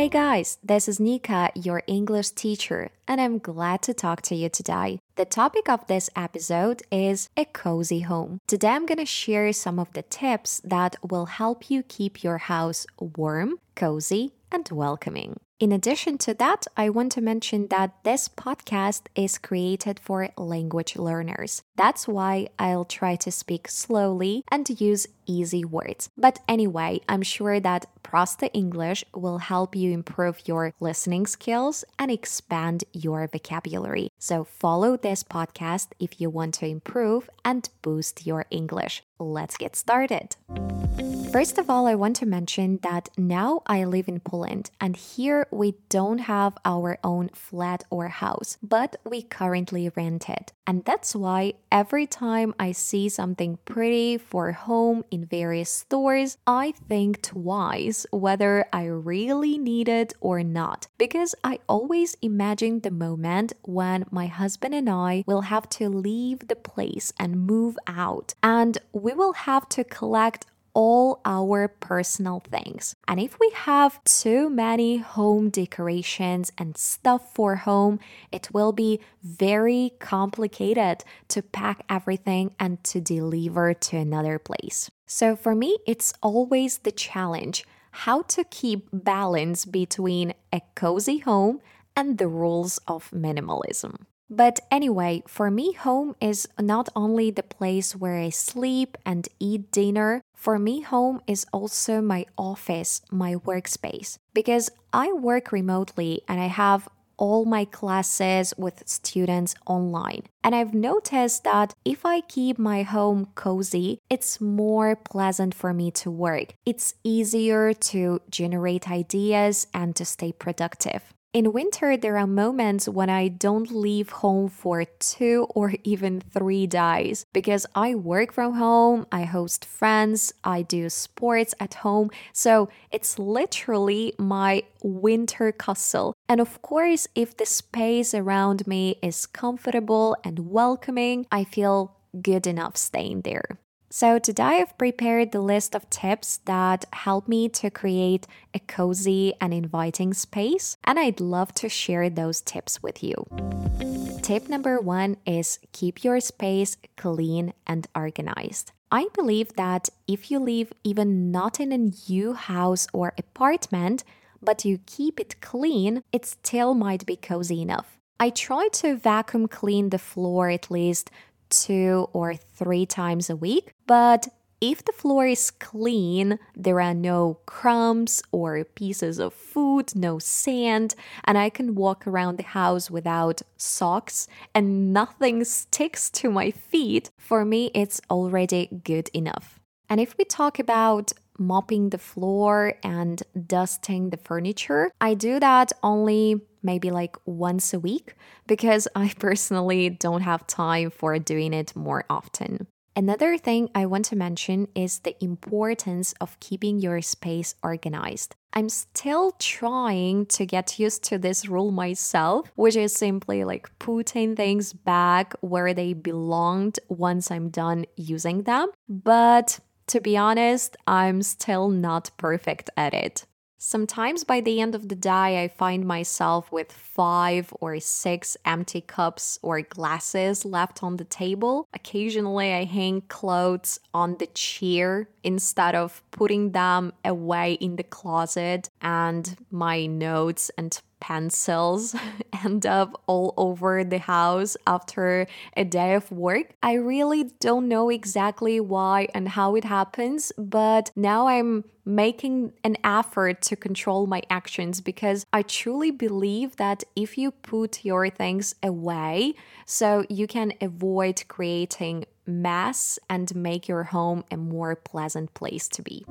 Hey guys, this is Nika, your English teacher, and I'm glad to talk to you today. The topic of this episode is a cozy home. Today I'm going to share some of the tips that will help you keep your house warm, cozy, and welcoming. In addition to that, I want to mention that this podcast is created for language learners. That's why I'll try to speak slowly and use easy words. But anyway, I'm sure that Prosta English will help you improve your listening skills and expand your vocabulary. So follow this podcast if you want to improve and boost your English. Let's get started. First of all, I want to mention that now I live in Poland and here we don't have our own flat or house, but we currently rent it. And that's why every time I see something pretty for home in various stores, I think twice whether I really need it or not. Because I always imagine the moment when my husband and I will have to leave the place and move out, and we will have to collect all our personal things. And if we have too many home decorations and stuff for home, it will be very complicated to pack everything and to deliver to another place. So for me, it's always the challenge how to keep balance between a cozy home and the rules of minimalism. But anyway, for me, home is not only the place where I sleep and eat dinner. For me, home is also my office, my workspace. Because I work remotely and I have all my classes with students online. And I've noticed that if I keep my home cozy, it's more pleasant for me to work. It's easier to generate ideas and to stay productive. In winter, there are moments when I don't leave home for two or even three days because I work from home, I host friends, I do sports at home. So it's literally my winter castle. And of course, if the space around me is comfortable and welcoming, I feel good enough staying there. So, today I've prepared the list of tips that help me to create a cozy and inviting space, and I'd love to share those tips with you. Tip number one is keep your space clean and organized. I believe that if you live even not in a new house or apartment, but you keep it clean, it still might be cozy enough. I try to vacuum clean the floor at least two or three times a week. But if the floor is clean, there are no crumbs or pieces of food, no sand, and I can walk around the house without socks and nothing sticks to my feet, for me it's already good enough. And if we talk about mopping the floor and dusting the furniture, I do that only maybe like once a week because I personally don't have time for doing it more often. Another thing I want to mention is the importance of keeping your space organized. I'm still trying to get used to this rule myself, which is simply like putting things back where they belonged once I'm done using them. But to be honest, I'm still not perfect at it. Sometimes by the end of the day, I find myself with five or six empty cups or glasses left on the table. Occasionally, I hang clothes on the chair instead of putting them away in the closet, and my notes and pencils end up all over the house after a day of work. I really don't know exactly why and how it happens, but now I'm making an effort to control my actions because I truly believe that if you put your things away, so you can avoid creating mess and make your home a more pleasant place to be.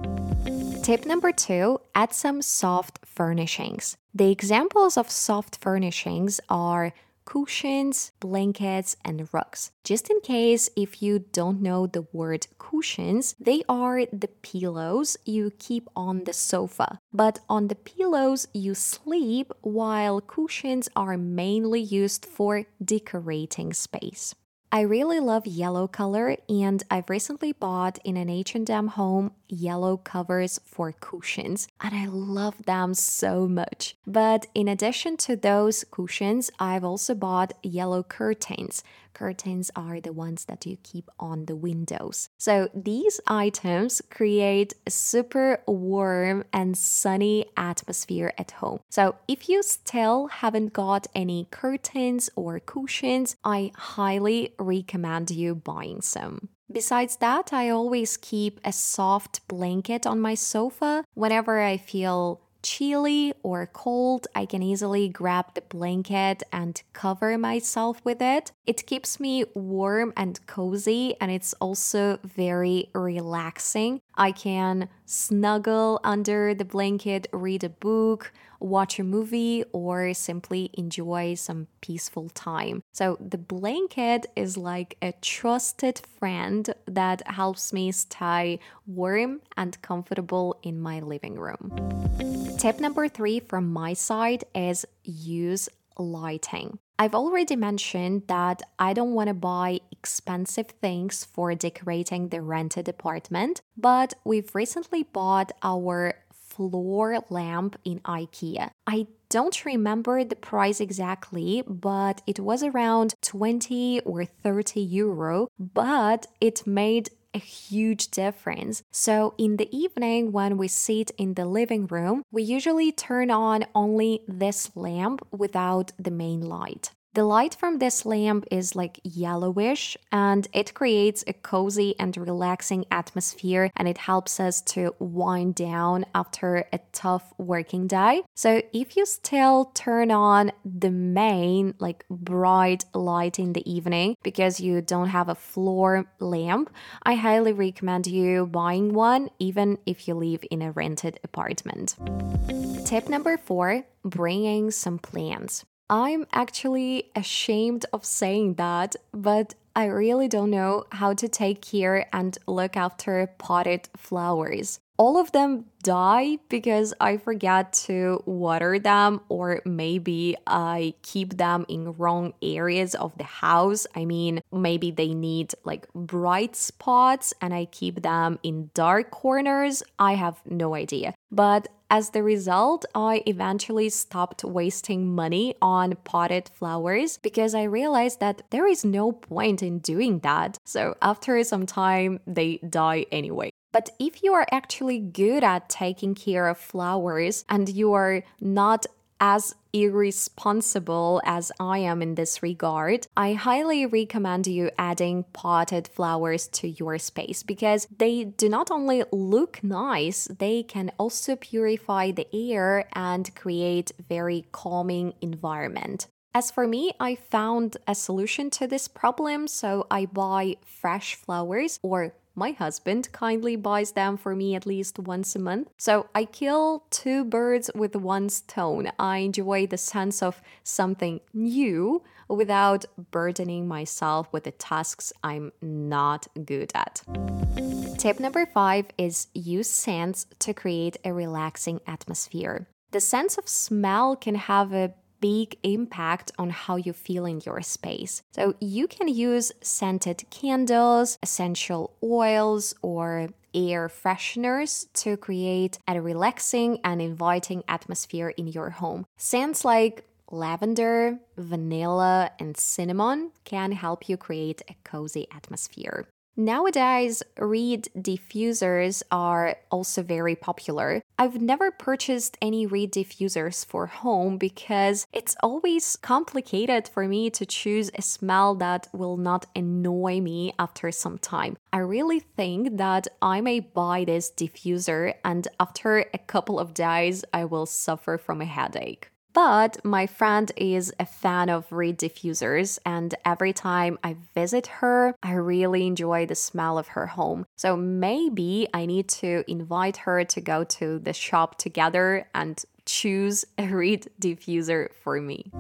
Tip number two add some soft furnishings. The examples of soft furnishings are cushions, blankets, and rugs. Just in case if you don't know the word cushions, they are the pillows you keep on the sofa. But on the pillows you sleep, while cushions are mainly used for decorating space. I really love yellow color and I've recently bought in an H&M home yellow covers for cushions. And I love them so much. But in addition to those cushions, I've also bought yellow curtains. Curtains are the ones that you keep on the windows. So these items create a super warm and sunny atmosphere at home. So if you still haven't got any curtains or cushions, I highly recommend you buying some. Besides that, I always keep a soft blanket on my sofa whenever I feel chilly or cold, I can easily grab the blanket and cover myself with it. It keeps me warm and cozy, and it's also very relaxing. I can snuggle under the blanket, read a book, watch a movie, or simply enjoy some peaceful time. So, the blanket is like a trusted friend that helps me stay warm and comfortable in my living room. Tip number three from my side is use lighting. I've already mentioned that I don't want to buy expensive things for decorating the rented apartment, but we've recently bought our floor lamp in IKEA. I don't remember the price exactly, but it was around 20 or 30 euro, but it made a huge difference. So, in the evening, when we sit in the living room, we usually turn on only this lamp without the main light. The light from this lamp is like yellowish and it creates a cozy and relaxing atmosphere and it helps us to wind down after a tough working day. So if you still turn on the main like bright light in the evening because you don't have a floor lamp, I highly recommend you buying one even if you live in a rented apartment. Tip number 4, bringing some plants. I'm actually ashamed of saying that, but I really don't know how to take care and look after potted flowers. All of them die because I forget to water them, or maybe I keep them in wrong areas of the house. I mean, maybe they need like bright spots and I keep them in dark corners. I have no idea. But as the result, I eventually stopped wasting money on potted flowers because I realized that there is no point in doing that. So after some time, they die anyway. But if you are actually good at taking care of flowers and you are not as irresponsible as I am in this regard, I highly recommend you adding potted flowers to your space because they do not only look nice, they can also purify the air and create very calming environment. As for me, I found a solution to this problem, so I buy fresh flowers or my husband kindly buys them for me at least once a month. So I kill two birds with one stone. I enjoy the sense of something new without burdening myself with the tasks I'm not good at. Tip number five is use scents to create a relaxing atmosphere. The sense of smell can have a big impact on how you feel in your space. So you can use scented candles, essential oils, or air fresheners to create a relaxing and inviting atmosphere in your home. Scents like lavender, vanilla, and cinnamon can help you create a cozy atmosphere. Nowadays, reed diffusers are also very popular. I've never purchased any reed diffusers for home because it's always complicated for me to choose a smell that will not annoy me after some time. I really think that I may buy this diffuser and after a couple of days I will suffer from a headache. But my friend is a fan of reed diffusers, and every time I visit her, I really enjoy the smell of her home. So maybe I need to invite her to go to the shop together and choose a reed diffuser for me.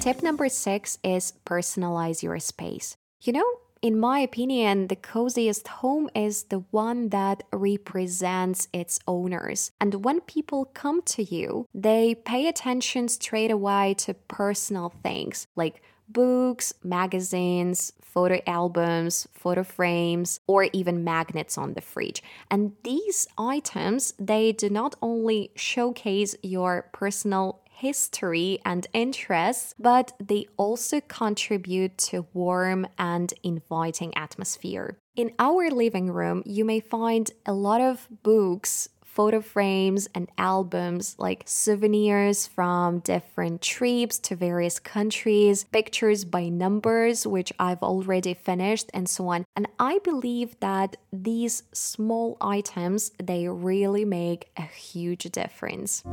Tip number six is personalize your space. You know, in my opinion, the coziest home is the one that represents its owners. And when people come to you, they pay attention straight away to personal things like books, magazines, photo albums, photo frames, or even magnets on the fridge. And these items, they do not only showcase your personal history and interests, but they also contribute to warm and inviting atmosphere. In our living room, you may find a lot of books, photo frames and albums like souvenirs from different trips to various countries, pictures by numbers, which I've already finished, and so on. And I believe that these small items they really make a huge difference.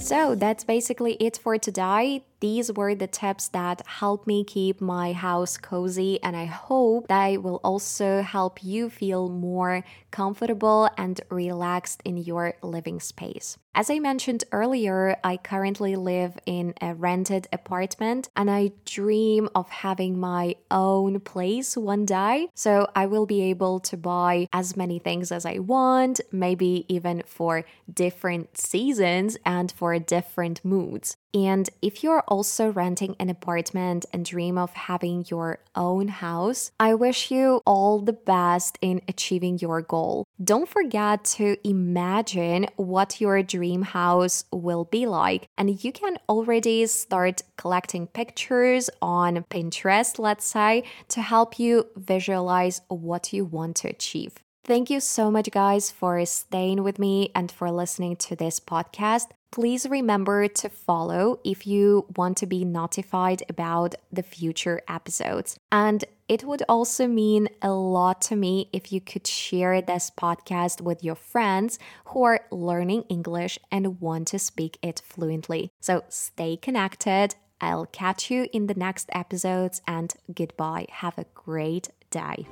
So that's basically it for today. These were the tips that help me keep my house cozy, and I hope they will also help you feel more comfortable and relaxed in your living space. As I mentioned earlier, I currently live in a rented apartment and I dream of having my own place one day. So I will be able to buy as many things as I want, maybe even for different seasons and for different moods. And if you're also renting an apartment and dream of having your own house, I wish you all the best in achieving your goal. Don't forget to imagine what your dream house will be like. And you can already start collecting pictures on Pinterest, let's say, to help you visualize what you want to achieve. Thank you so much, guys, for staying with me and for listening to this podcast. Please remember to follow if you want to be notified about the future episodes. And it would also mean a lot to me if you could share this podcast with your friends who are learning English and want to speak it fluently. So stay connected. I'll catch you in the next episodes and goodbye. Have a great day.